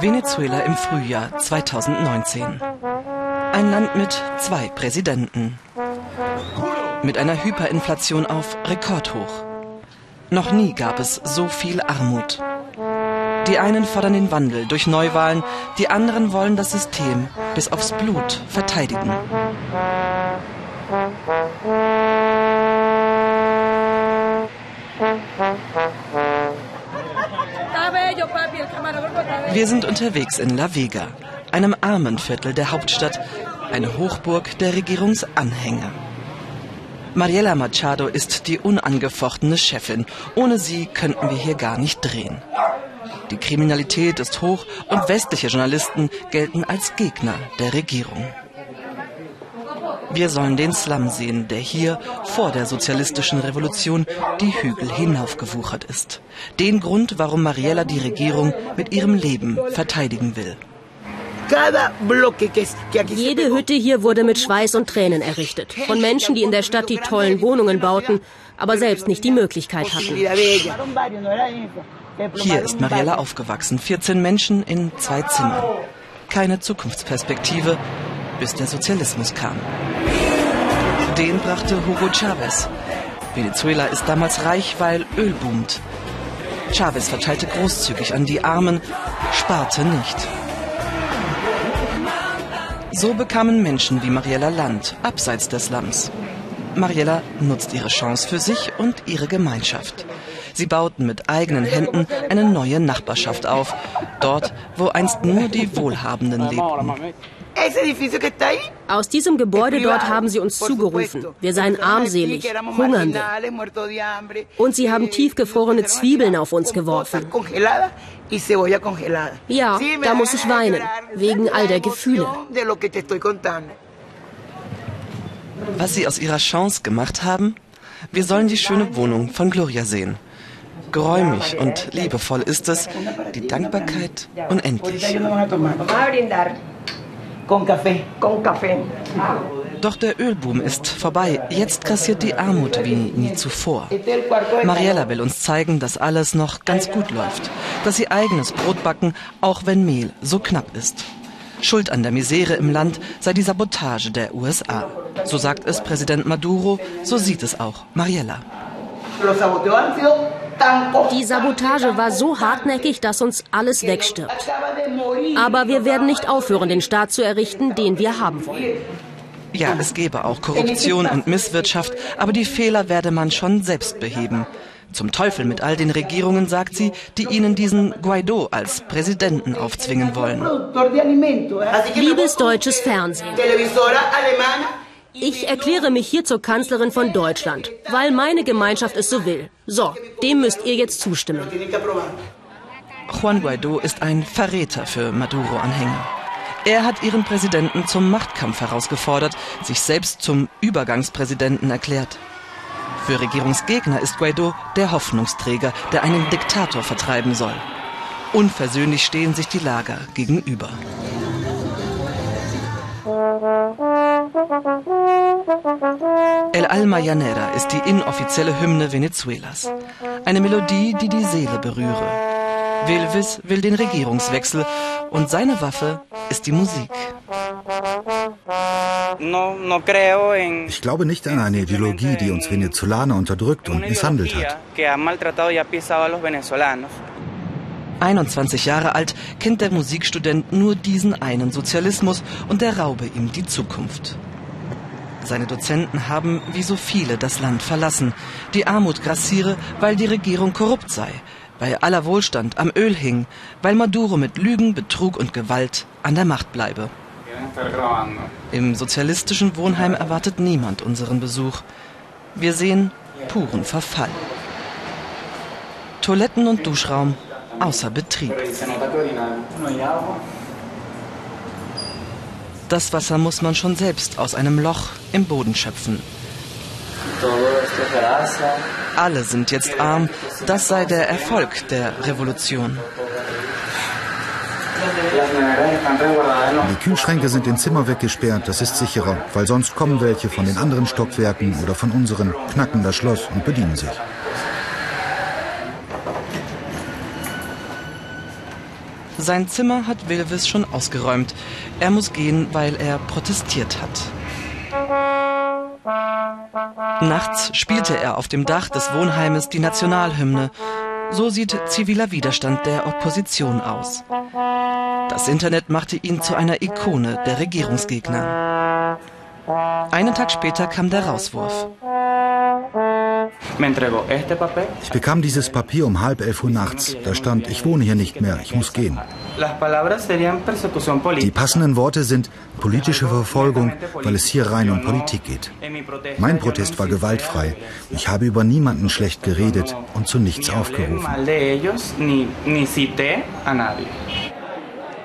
Venezuela im Frühjahr 2019. Ein Land mit zwei Präsidenten. Mit einer Hyperinflation auf Rekordhoch. Noch nie gab es so viel Armut. Die einen fordern den Wandel durch Neuwahlen, die anderen wollen das System bis aufs Blut verteidigen. Wir sind unterwegs in La Vega, einem armen Viertel der Hauptstadt, eine Hochburg der Regierungsanhänger. Mariela Machado ist die unangefochtene Chefin. Ohne sie könnten wir hier gar nicht drehen. Die Kriminalität ist hoch und westliche Journalisten gelten als Gegner der Regierung. Wir sollen den Slum sehen, der hier vor der sozialistischen Revolution die Hügel hinaufgewuchert ist. Den Grund, warum Mariella die Regierung mit ihrem Leben verteidigen will. Jede Hütte hier wurde mit Schweiß und Tränen errichtet. Von Menschen, die in der Stadt die tollen Wohnungen bauten, aber selbst nicht die Möglichkeit hatten. Hier ist Mariella aufgewachsen. 14 Menschen in zwei Zimmern. Keine Zukunftsperspektive, bis der Sozialismus kam. Den brachte Hugo Chavez. Venezuela ist damals reich, weil Öl boomt. Chavez verteilte großzügig an die Armen, sparte nicht. So bekamen Menschen wie Mariella Land, abseits des Slums. Mariella nutzt ihre Chance für sich und ihre Gemeinschaft. Sie bauten mit eigenen Händen eine neue Nachbarschaft auf, dort, wo einst nur die Wohlhabenden lebten. Aus diesem Gebäude dort haben sie uns zugerufen. Wir seien armselig, Hungernde. Und sie haben tiefgefrorene Zwiebeln auf uns geworfen. Ja, da muss ich weinen, wegen all der Gefühle. Was sie aus ihrer Chance gemacht haben? Wir sollen die schöne Wohnung von Gloria sehen. Geräumig und liebevoll ist es, die Dankbarkeit unendlich. Doch der Ölboom ist vorbei. Jetzt kassiert die Armut wie nie zuvor. Mariella will uns zeigen, dass alles noch ganz gut läuft. Dass sie eigenes Brot backen, auch wenn Mehl so knapp ist. Schuld an der Misere im Land sei die Sabotage der USA. So sagt es Präsident Maduro, so sieht es auch Mariella. Die Sabotage war so hartnäckig, dass uns alles wegstirbt. Aber wir werden nicht aufhören, den Staat zu errichten, den wir haben wollen. Ja, es gäbe auch Korruption und Misswirtschaft, aber die Fehler werde man schon selbst beheben. Zum Teufel mit all den Regierungen, sagt sie, die ihnen diesen Guaido als Präsidenten aufzwingen wollen. Liebes deutsches Fernsehen. Ich erkläre mich hier zur Kanzlerin von Deutschland, weil meine Gemeinschaft es so will. So, dem müsst ihr jetzt zustimmen. Juan Guaido ist ein Verräter für Maduro-Anhänger. Er hat ihren Präsidenten zum Machtkampf herausgefordert, sich selbst zum Übergangspräsidenten erklärt. Für Regierungsgegner ist Guaido der Hoffnungsträger, der einen Diktator vertreiben soll. Unversöhnlich stehen sich die Lager gegenüber. El Alma Llanera ist die inoffizielle Hymne Venezuelas. Eine Melodie, die die Seele berühre. Wilvis will den Regierungswechsel und seine Waffe ist die Musik. Ich glaube nicht an eine Ideologie, die uns Venezolaner unterdrückt und misshandelt hat. 21 Jahre alt kennt der Musikstudent nur diesen einen Sozialismus und der raube ihm die Zukunft. Seine Dozenten haben, wie so viele, das Land verlassen. Die Armut grassiere, weil die Regierung korrupt sei, weil aller Wohlstand am Öl hing, weil Maduro mit Lügen, Betrug und Gewalt an der Macht bleibe. Im sozialistischen Wohnheim erwartet niemand unseren Besuch. Wir sehen puren Verfall. Toiletten und Duschraum außer Betrieb. Das Wasser muss man schon selbst aus einem Loch im Boden schöpfen. Alle sind jetzt arm, das sei der Erfolg der Revolution. Die Kühlschränke sind in Zimmer weggesperrt, das ist sicherer, weil sonst kommen welche von den anderen Stockwerken oder von unseren, knacken das Schloss und bedienen sich. Sein Zimmer hat Wilvis schon ausgeräumt. Er muss gehen, weil er protestiert hat. Nachts spielte er auf dem Dach des Wohnheimes die Nationalhymne. So sieht ziviler Widerstand der Opposition aus. Das Internet machte ihn zu einer Ikone der Regierungsgegner. Einen Tag später kam der Rauswurf. Ich bekam dieses Papier um halb elf Uhr nachts. Da stand, ich wohne hier nicht mehr, ich muss gehen. Die passenden Worte sind politische Verfolgung, weil es hier rein um Politik geht. Mein Protest war gewaltfrei. Ich habe über niemanden schlecht geredet und zu nichts aufgerufen.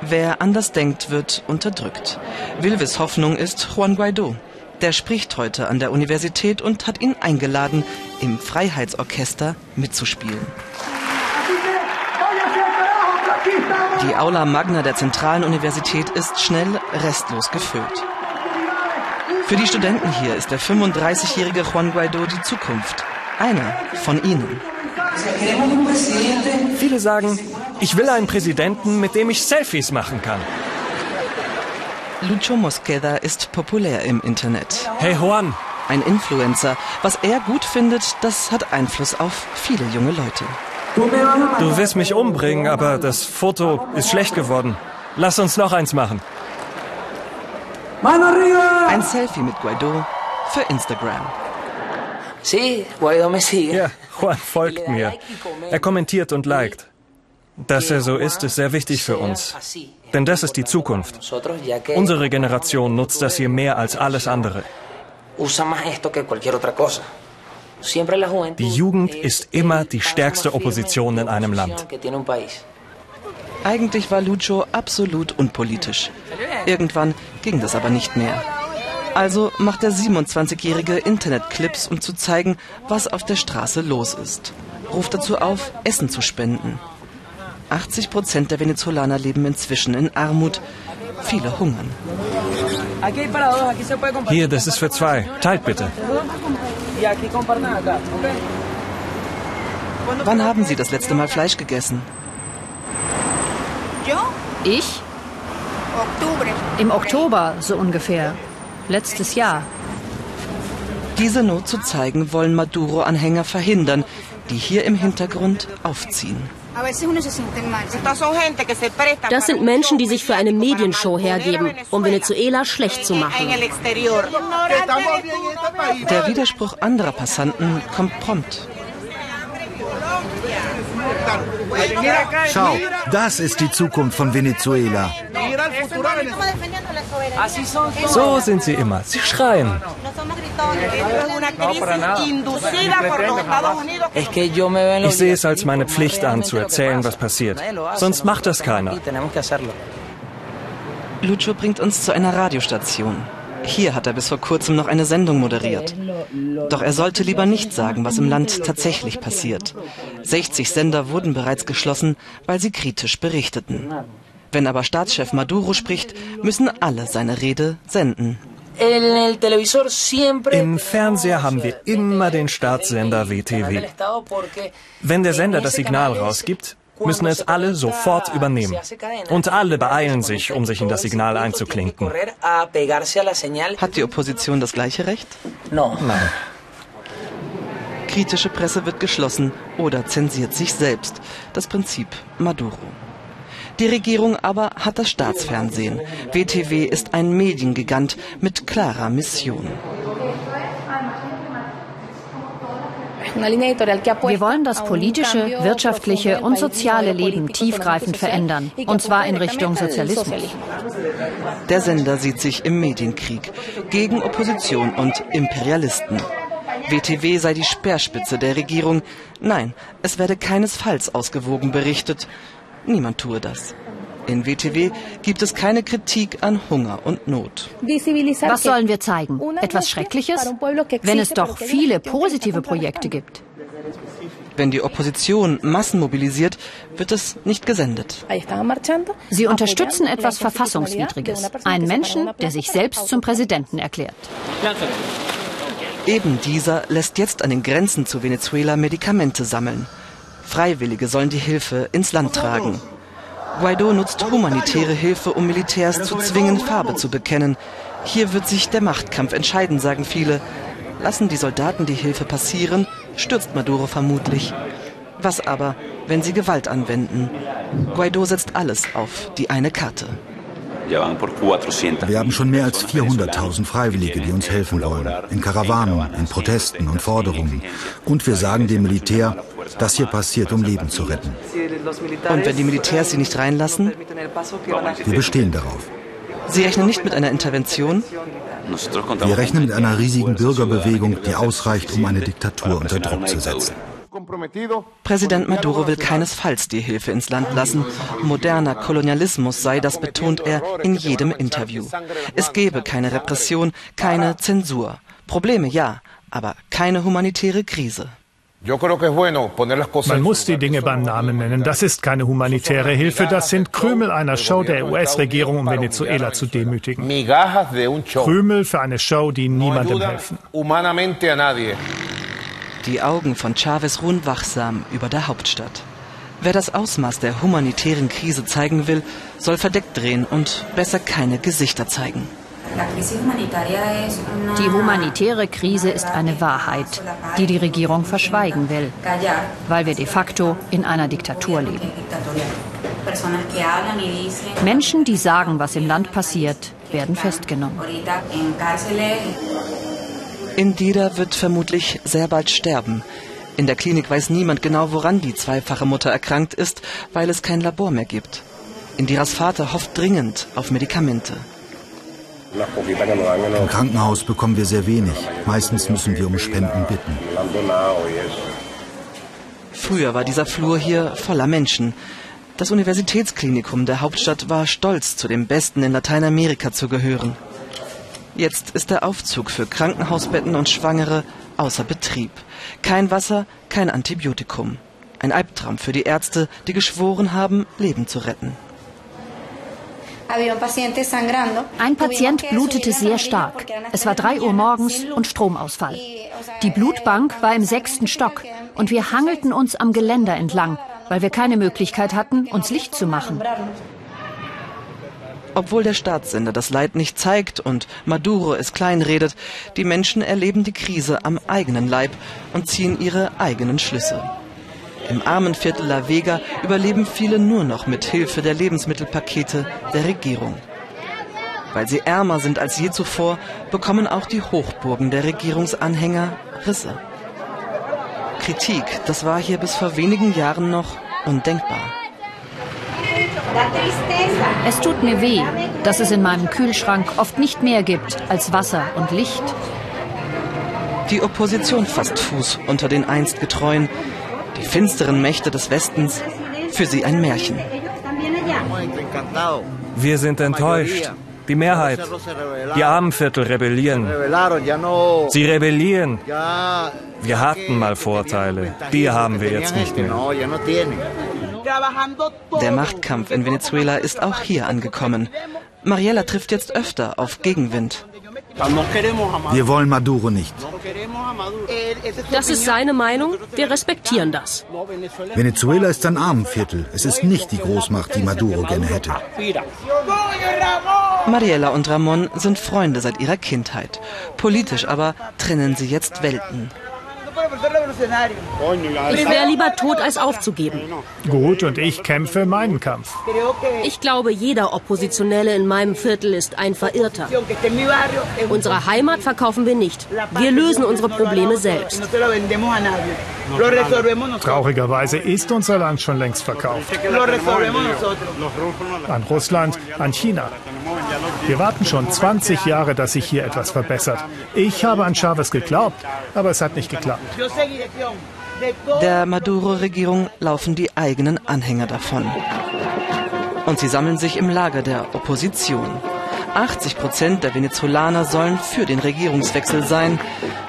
Wer anders denkt, wird unterdrückt. Wilves Hoffnung ist Juan Guaido. Der spricht heute an der Universität und hat ihn eingeladen, im Freiheitsorchester mitzuspielen. Die Aula Magna der Zentralen Universität ist schnell restlos gefüllt. Für die Studenten hier ist der 35-jährige Juan Guaido die Zukunft. Einer von ihnen. Viele sagen, ich will einen Präsidenten, mit dem ich Selfies machen kann. Lucho Mosqueda ist populär im Internet. Hey Juan! Ein Influencer. Was er gut findet, das hat Einfluss auf viele junge Leute. Du wirst mich umbringen, aber das Foto ist schlecht geworden. Lass uns noch eins machen. Ein Selfie mit Guaido für Instagram. Ja, Juan folgt mir. Er kommentiert und liked. Dass er so ist, ist sehr wichtig für uns. Denn das ist die Zukunft. Unsere Generation nutzt das hier mehr als alles andere. Die Jugend ist immer die stärkste Opposition in einem Land. Eigentlich war Lucho absolut unpolitisch. Irgendwann ging das aber nicht mehr. Also macht der 27-jährige Internetclips, um zu zeigen, was auf der Straße los ist. Ruft dazu auf, Essen zu spenden. 80 Prozent der Venezolaner leben inzwischen in Armut. Viele hungern. Hier, das ist für zwei. Teilt bitte. Wann haben Sie das letzte Mal Fleisch gegessen? Ich? Im Oktober, so ungefähr. Letztes Jahr. Diese Not zu zeigen, wollen Maduro-Anhänger verhindern, die hier im Hintergrund aufziehen. Das sind Menschen, die sich für eine Medienshow hergeben, um Venezuela schlecht zu machen. Der Widerspruch anderer Passanten kommt prompt. Schau, das ist die Zukunft von Venezuela. So sind sie immer. Sie schreien. Ich sehe es als meine Pflicht an, zu erzählen, was passiert. Sonst macht das keiner. Lucho bringt uns zu einer Radiostation. Hier hat er bis vor kurzem noch eine Sendung moderiert. Doch er sollte lieber nicht sagen, was im Land tatsächlich passiert. 60 Sender wurden bereits geschlossen, weil sie kritisch berichteten. Wenn aber Staatschef Maduro spricht, müssen alle seine Rede senden. Im Fernseher haben wir immer den Staatssender WTW. Wenn der Sender das Signal rausgibt, müssen es alle sofort übernehmen. Und alle beeilen sich, um sich in das Signal einzuklinken. Hat die Opposition das gleiche Recht? Nein. Kritische Presse wird geschlossen oder zensiert sich selbst. Das Prinzip Maduro. Die Regierung aber hat das Staatsfernsehen. WTW ist ein Mediengigant mit klarer Mission. Wir wollen das politische, wirtschaftliche und soziale Leben tiefgreifend verändern, und zwar in Richtung Sozialismus. Der Sender sieht sich im Medienkrieg gegen Opposition und Imperialisten. WTW sei die Speerspitze der Regierung. Nein, es werde keinesfalls ausgewogen berichtet. Niemand tue das. In WTW gibt es keine Kritik an Hunger und Not. Was sollen wir zeigen? Etwas Schreckliches? Wenn es doch viele positive Projekte gibt. Wenn die Opposition Massen mobilisiert, wird es nicht gesendet. Sie unterstützen etwas Verfassungswidriges. Einen Menschen, der sich selbst zum Präsidenten erklärt. Eben dieser lässt jetzt an den Grenzen zu Venezuela Medikamente sammeln. Freiwillige sollen die Hilfe ins Land tragen. Guaido nutzt humanitäre Hilfe, um Militärs zu zwingen, Farbe zu bekennen. Hier wird sich der Machtkampf entscheiden, sagen viele. Lassen die Soldaten die Hilfe passieren, stürzt Maduro vermutlich. Was aber, wenn sie Gewalt anwenden? Guaido setzt alles auf die eine Karte. Wir haben schon mehr als 400.000 Freiwillige, die uns helfen wollen. In Karawanen, in Protesten und Forderungen. Und wir sagen dem Militär, das hier passiert, um Leben zu retten. Und wenn die Militärs sie nicht reinlassen? Wir bestehen darauf. Sie rechnen nicht mit einer Intervention? Wir rechnen mit einer riesigen Bürgerbewegung, die ausreicht, um eine Diktatur unter Druck zu setzen. Präsident Maduro will keinesfalls die Hilfe ins Land lassen. Moderner Kolonialismus sei das, betont er in jedem Interview. Es gebe keine Repression, keine Zensur. Probleme ja, aber keine humanitäre Krise. Man muss die Dinge beim Namen nennen. Das ist keine humanitäre Hilfe, das sind Krümel einer Show der US-Regierung, um Venezuela zu demütigen. Krümel für eine Show, die niemandem helfen. Die Augen von Chavez ruhen wachsam über der Hauptstadt. Wer das Ausmaß der humanitären Krise zeigen will, soll verdeckt drehen und besser keine Gesichter zeigen. Die humanitäre Krise ist eine Wahrheit, die die Regierung verschweigen will, weil wir de facto in einer Diktatur leben. Menschen, die sagen, was im Land passiert, werden festgenommen. Indira wird vermutlich sehr bald sterben. In der Klinik weiß niemand genau, woran die zweifache Mutter erkrankt ist, weil es kein Labor mehr gibt. Indiras Vater hofft dringend auf Medikamente. Im Krankenhaus bekommen wir sehr wenig. Meistens müssen wir um Spenden bitten. Früher war dieser Flur hier voller Menschen. Das Universitätsklinikum der Hauptstadt war stolz, zu den Besten in Lateinamerika zu gehören. Jetzt ist der Aufzug für Krankenhausbetten und Schwangere außer Betrieb. Kein Wasser, kein Antibiotikum. Ein Albtraum für die Ärzte, die geschworen haben, Leben zu retten. Ein Patient blutete sehr stark. Es war drei Uhr morgens und Stromausfall. Die Blutbank war im sechsten Stock und wir hangelten uns am Geländer entlang, weil wir keine Möglichkeit hatten, uns Licht zu machen. Obwohl der Staatssender das Leid nicht zeigt und Maduro es kleinredet, die Menschen erleben die Krise am eigenen Leib und ziehen ihre eigenen Schlüsse. Im armen Viertel La Vega überleben viele nur noch mit Hilfe der Lebensmittelpakete der Regierung. Weil sie ärmer sind als je zuvor, bekommen auch die Hochburgen der Regierungsanhänger Risse. Kritik, das war hier bis vor wenigen Jahren noch undenkbar. Es tut mir weh, dass es in meinem Kühlschrank oft nicht mehr gibt als Wasser und Licht. Die Opposition fasst Fuß unter den einst Getreuen, die finsteren Mächte des Westens, für sie ein Märchen. Wir sind enttäuscht. Die Mehrheit. Die Armenviertel rebellieren. Sie rebellieren. Wir hatten mal Vorteile. Die haben wir jetzt nicht mehr. Der Machtkampf in Venezuela ist auch hier angekommen. Mariella trifft jetzt öfter auf Gegenwind. Wir wollen Maduro nicht. Das ist seine Meinung. Wir respektieren das. Venezuela ist ein Armenviertel. Es ist nicht die Großmacht, die Maduro gerne hätte. Mariella und Ramon sind Freunde seit ihrer Kindheit. Politisch aber trennen sie jetzt Welten. Ich wäre lieber tot, als aufzugeben. Gut, und ich kämpfe meinen Kampf. Ich glaube, jeder Oppositionelle in meinem Viertel ist ein Verirrter. Unsere Heimat verkaufen wir nicht. Wir lösen unsere Probleme selbst. Traurigerweise ist unser Land schon längst verkauft. An Russland, an China. Wir warten schon 20 Jahre, dass sich hier etwas verbessert. Ich habe an Chavez geglaubt, aber es hat nicht geklappt. Der Maduro-Regierung laufen die eigenen Anhänger davon. Und sie sammeln sich im Lager der Opposition. 80 Prozent der Venezolaner sollen für den Regierungswechsel sein.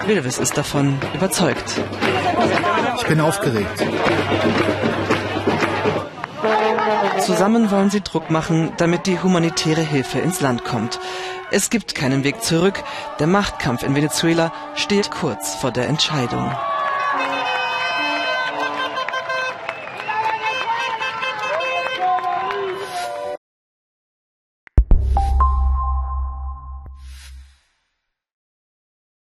Wilves ist davon überzeugt. Ich bin aufgeregt. Zusammen wollen sie Druck machen, damit die humanitäre Hilfe ins Land kommt. Es gibt keinen Weg zurück. Der Machtkampf in Venezuela steht kurz vor der Entscheidung.